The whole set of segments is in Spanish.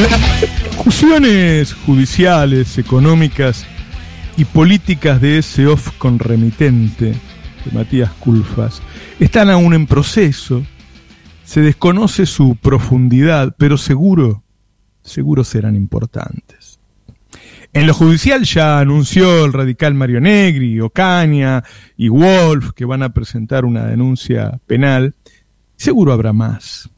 Las discusiones judiciales, económicas y políticas de ese off con remitente de Matías Culfas están aún en proceso. Se desconoce su profundidad, pero seguro, seguro serán importantes. En lo judicial ya anunció el radical Mario Negri, Ocaña y Wolf que van a presentar una denuncia penal. Seguro habrá más.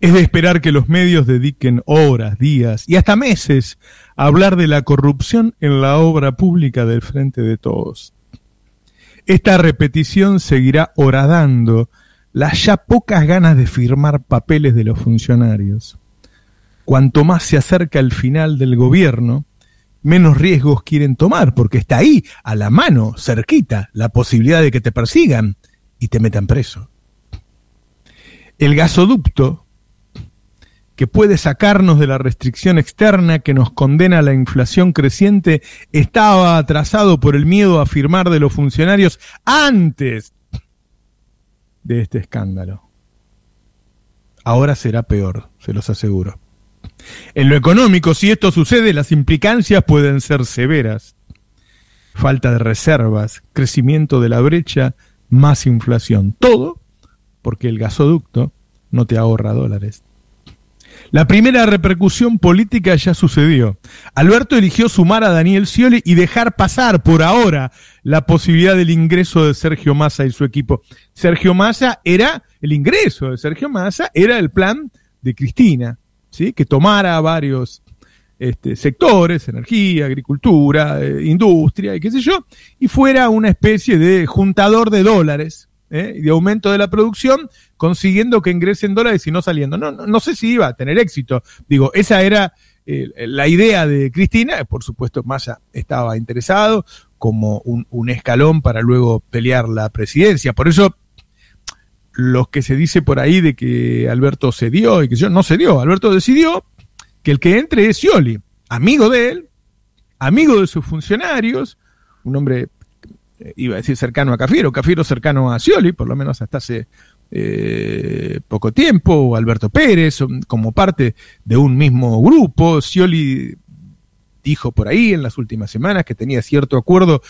Es de esperar que los medios dediquen horas, días y hasta meses a hablar de la corrupción en la obra pública del Frente de Todos. Esta repetición seguirá horadando las ya pocas ganas de firmar papeles de los funcionarios. Cuanto más se acerca el final del gobierno, menos riesgos quieren tomar, porque está ahí, a la mano, cerquita, la posibilidad de que te persigan y te metan preso. El gasoducto, que puede sacarnos de la restricción externa que nos condena a la inflación creciente, estaba atrasado por el miedo a firmar de los funcionarios antes de este escándalo. Ahora será peor, se los aseguro. En lo económico, si esto sucede, las implicancias pueden ser severas. Falta de reservas, crecimiento de la brecha, más inflación. Todo porque el gasoducto no te ahorra dólares. La primera repercusión política ya sucedió. Alberto eligió sumar a Daniel Scioli y dejar pasar por ahora la posibilidad del ingreso de Sergio Massa y su equipo. Sergio Massa era, el ingreso de Sergio Massa era el plan de Cristina, ¿sí? que tomara varios este, sectores, energía, agricultura, eh, industria y qué sé yo, y fuera una especie de juntador de dólares, ¿eh? de aumento de la producción, consiguiendo que ingresen dólares y no saliendo. No, no, no sé si iba a tener éxito. Digo, esa era eh, la idea de Cristina, por supuesto Massa estaba interesado como un, un, escalón para luego pelear la presidencia. Por eso los que se dice por ahí de que Alberto cedió y que yo no cedió, Alberto decidió que el que entre es Scioli, amigo de él, amigo de sus funcionarios, un hombre iba a decir cercano a Cafiero, Cafiero cercano a Scioli, por lo menos hasta hace eh, poco tiempo, o Alberto Pérez, como parte de un mismo grupo. Scioli dijo por ahí en las últimas semanas que tenía cierto acuerdo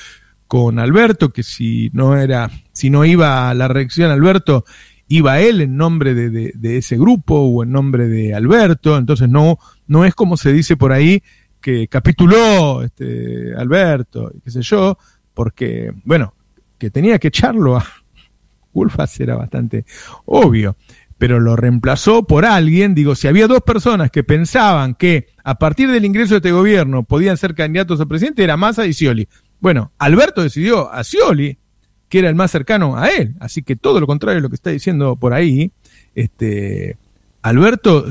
con Alberto, que si no era, si no iba a la reacción Alberto, iba él en nombre de, de, de, ese grupo o en nombre de Alberto, entonces no, no es como se dice por ahí que capituló este Alberto, qué sé yo, porque, bueno, que tenía que echarlo a Ulfas era bastante obvio, pero lo reemplazó por alguien, digo, si había dos personas que pensaban que a partir del ingreso de este gobierno podían ser candidatos a presidente, era Massa y Scioli. Bueno, Alberto decidió a Scioli, que era el más cercano a él, así que todo lo contrario de lo que está diciendo por ahí, este, Alberto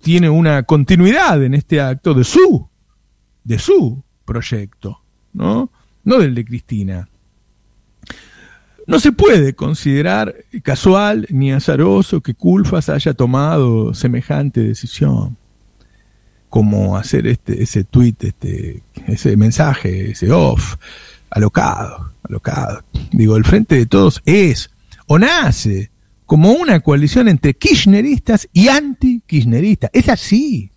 tiene una continuidad en este acto de su, de su proyecto, ¿no? No del de Cristina. No se puede considerar casual ni azaroso que Culfas haya tomado semejante decisión, como hacer este, ese tweet, este, ese mensaje, ese off, alocado, alocado. Digo, el Frente de Todos es o nace como una coalición entre kirchneristas y anti-kirchneristas. Es así.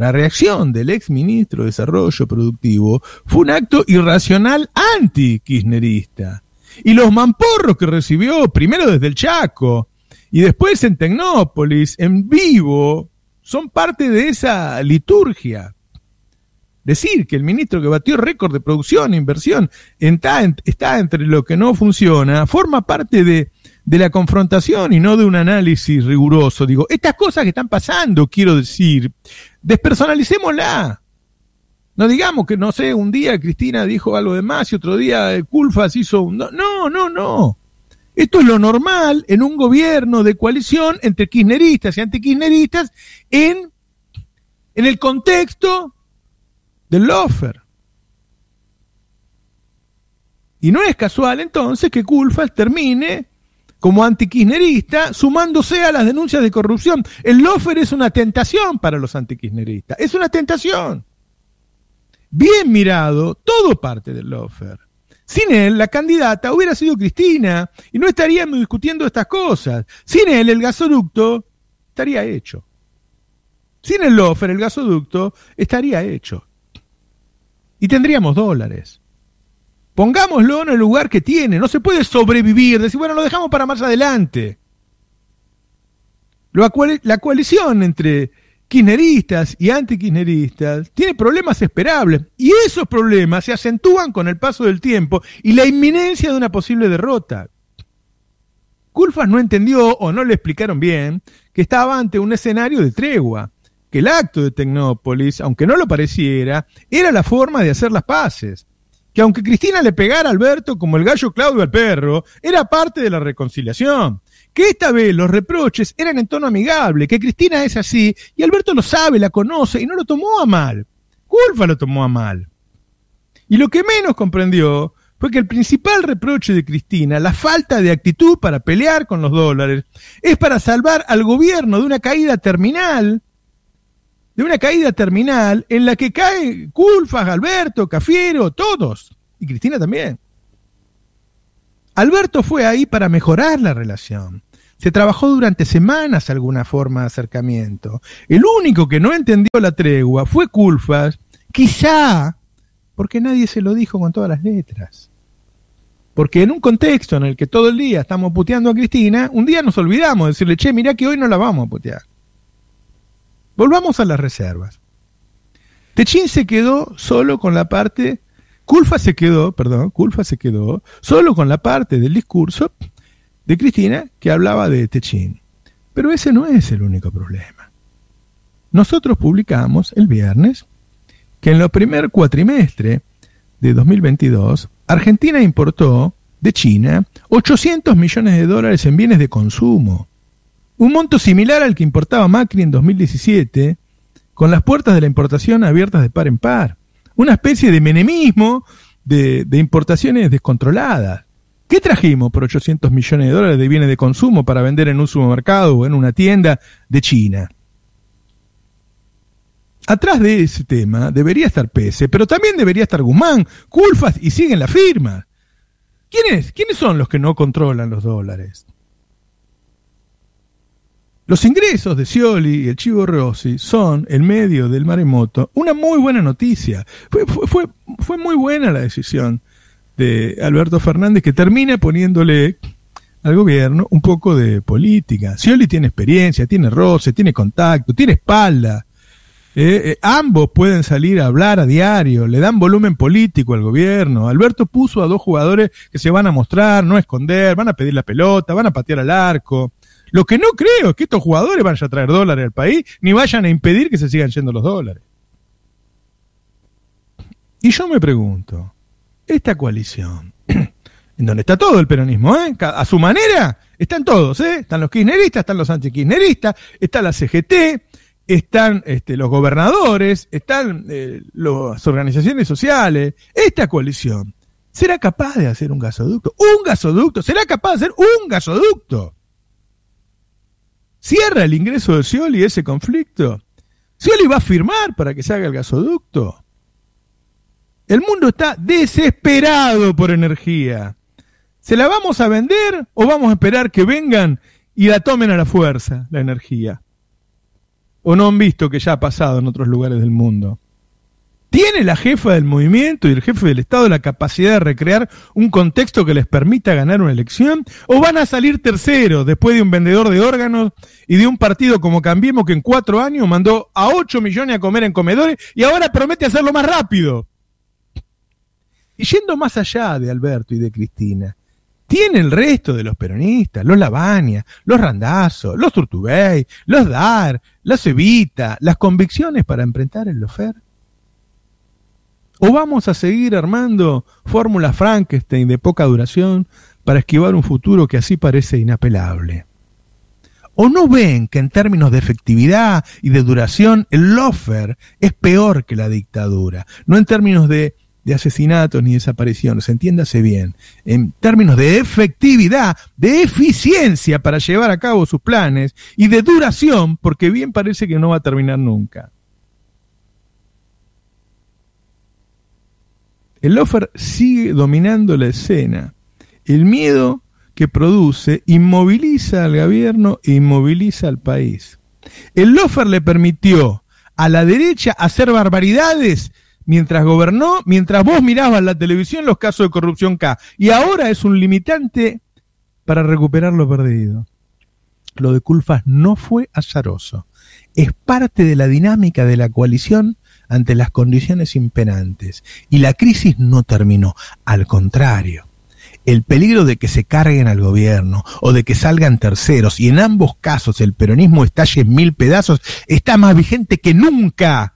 La reacción del ex ministro de Desarrollo Productivo fue un acto irracional anti-kirchnerista. Y los mamporros que recibió, primero desde el Chaco y después en Tecnópolis, en vivo, son parte de esa liturgia. Decir que el ministro que batió récord de producción e inversión está, está entre lo que no funciona, forma parte de, de la confrontación y no de un análisis riguroso. Digo, estas cosas que están pasando, quiero decir, despersonalicémosla. No digamos que, no sé, un día Cristina dijo algo de más y otro día Culfas hizo un... No, no, no. Esto es lo normal en un gobierno de coalición entre kirchneristas y antikirchneristas en, en el contexto del lofer. Y no es casual entonces que Culfas termine como antikirchnerista, sumándose a las denuncias de corrupción. El lofer es una tentación para los antikirchneristas, es una tentación. Bien mirado, todo parte del lofer. Sin él, la candidata hubiera sido Cristina y no estaríamos discutiendo estas cosas. Sin él, el gasoducto estaría hecho. Sin el lofer, el gasoducto estaría hecho. Y tendríamos dólares. Pongámoslo en el lugar que tiene. No se puede sobrevivir. Decir, bueno, lo dejamos para más adelante. La coalición entre kirchneristas y antikirchneristas tiene problemas esperables. Y esos problemas se acentúan con el paso del tiempo y la inminencia de una posible derrota. Culfas no entendió o no le explicaron bien que estaba ante un escenario de tregua, que el acto de Tecnópolis, aunque no lo pareciera, era la forma de hacer las paces, que aunque Cristina le pegara a Alberto como el gallo Claudio al perro, era parte de la reconciliación, que esta vez los reproches eran en tono amigable, que Cristina es así, y Alberto lo sabe, la conoce, y no lo tomó a mal. Culfa lo tomó a mal. Y lo que menos comprendió fue que el principal reproche de Cristina, la falta de actitud para pelear con los dólares, es para salvar al gobierno de una caída terminal, de una caída terminal en la que cae Culfas, Alberto, Cafiero, todos, y Cristina también. Alberto fue ahí para mejorar la relación. Se trabajó durante semanas alguna forma de acercamiento. El único que no entendió la tregua fue Culfas, quizá porque nadie se lo dijo con todas las letras. Porque en un contexto en el que todo el día estamos puteando a Cristina, un día nos olvidamos de decirle, che, mirá que hoy no la vamos a putear. Volvamos a las reservas. Techín se quedó solo con la parte, Culfa se quedó, perdón, Culfa se quedó solo con la parte del discurso de Cristina que hablaba de Techín. Pero ese no es el único problema. Nosotros publicamos el viernes que en el primer cuatrimestre de 2022 Argentina importó de China 800 millones de dólares en bienes de consumo, un monto similar al que importaba Macri en 2017, con las puertas de la importación abiertas de par en par, una especie de menemismo de, importaciones descontroladas. ¿Qué trajimos por 800 millones de dólares de bienes de consumo para vender en un supermercado o en una tienda de China? Atrás de ese tema debería estar Pese, pero también debería estar Guzmán, Culfas y siguen la firma. ¿Quiénes? ¿Quiénes son los que no controlan los dólares? Los ingresos de Scioli y el Chivo Rossi son, en medio del maremoto, una muy buena noticia. Fue, fue, fue, muy buena la decisión de Alberto Fernández que termina poniéndole al gobierno un poco de política. Scioli tiene experiencia, tiene roce, tiene contacto, tiene espalda. Eh, eh, ambos pueden salir a hablar a diario, le dan volumen político al gobierno. Alberto puso a dos jugadores que se van a mostrar, no a esconder, van a pedir la pelota, van a patear al arco. Lo que no creo es que estos jugadores vayan a traer dólares al país, ni vayan a impedir que se sigan yendo los dólares. Y yo me pregunto, esta coalición, en donde está todo el peronismo, ¿eh? a su manera, están todos, ¿eh? están los kirchneristas, están los antikirchneristas, está la CGT, están este, los gobernadores, están eh, las organizaciones sociales. Esta coalición será capaz de hacer un gasoducto. Un gasoducto. Será capaz de hacer un gasoducto. Cierra el ingreso de Scioli ese conflicto. Scioli va a firmar para que se haga el gasoducto. El mundo está desesperado por energía. ¿Se la vamos a vender o vamos a esperar que vengan y la tomen a la fuerza, la energía? o no han visto que ya ha pasado en otros lugares del mundo. ¿Tiene la jefa del movimiento y el jefe del Estado la capacidad de recrear un contexto que les permita ganar una elección? ¿O van a salir terceros después de un vendedor de órganos y de un partido como Cambiemos que en cuatro años mandó a ocho millones a comer en comedores y ahora promete hacerlo más rápido? Y yendo más allá de Alberto y de Cristina, tiene el resto de los peronistas, los Lavagna, los Randazzo, los Turtubey, los Dar, las Evita, las convicciones para enfrentar el Lofer? ¿O vamos a seguir armando fórmulas Frankenstein de poca duración para esquivar un futuro que así parece inapelable? ¿O no ven que en términos de efectividad y de duración el lofer es peor que la dictadura? No en términos de de asesinatos ni desapariciones, entiéndase bien, en términos de efectividad, de eficiencia para llevar a cabo sus planes y de duración, porque bien parece que no va a terminar nunca. El lofer sigue dominando la escena. El miedo que produce inmoviliza al gobierno e inmoviliza al país. El lofer le permitió a la derecha hacer barbaridades mientras gobernó, mientras vos mirabas la televisión los casos de corrupción K. Y ahora es un limitante para recuperar lo perdido. Lo de Culfas no fue azaroso. Es parte de la dinámica de la coalición ante las condiciones impenantes. Y la crisis no terminó. Al contrario, el peligro de que se carguen al gobierno o de que salgan terceros y en ambos casos el peronismo estalle en mil pedazos está más vigente que nunca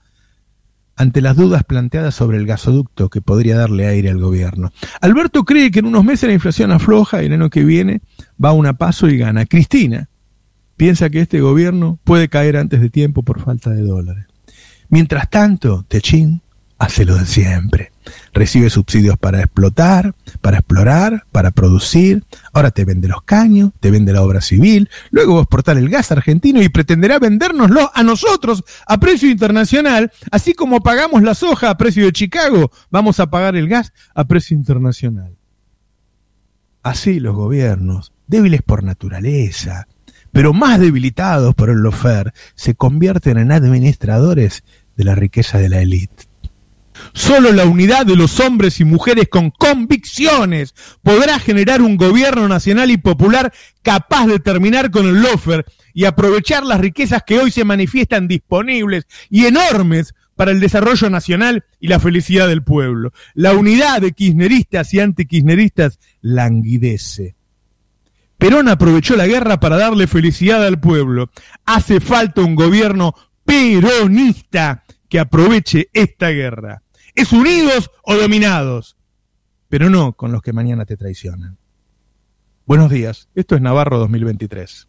ante las dudas planteadas sobre el gasoducto que podría darle aire al gobierno. Alberto cree que en unos meses la inflación afloja y el año que viene va a una paso y gana. Cristina piensa que este gobierno puede caer antes de tiempo por falta de dólares. Mientras tanto, Techín hace lo de siempre. Recibe subsidios para explotar, para explorar, para producir. Ahora te vende los caños, te vende la obra civil. Luego va a exportar el gas argentino y pretenderá vendérnoslo a nosotros a precio internacional. Así como pagamos la soja a precio de Chicago, vamos a pagar el gas a precio internacional. Así los gobiernos, débiles por naturaleza, pero más debilitados por el lofer, se convierten en administradores de la riqueza de la élite. Solo la unidad de los hombres y mujeres con convicciones podrá generar un gobierno nacional y popular capaz de terminar con el lofer y aprovechar las riquezas que hoy se manifiestan disponibles y enormes para el desarrollo nacional y la felicidad del pueblo. La unidad de kirchneristas y antikirchneristas languidece. Perón aprovechó la guerra para darle felicidad al pueblo. Hace falta un gobierno peronista que aproveche esta guerra. Es unidos o dominados, pero no con los que mañana te traicionan. Buenos días, esto es Navarro 2023.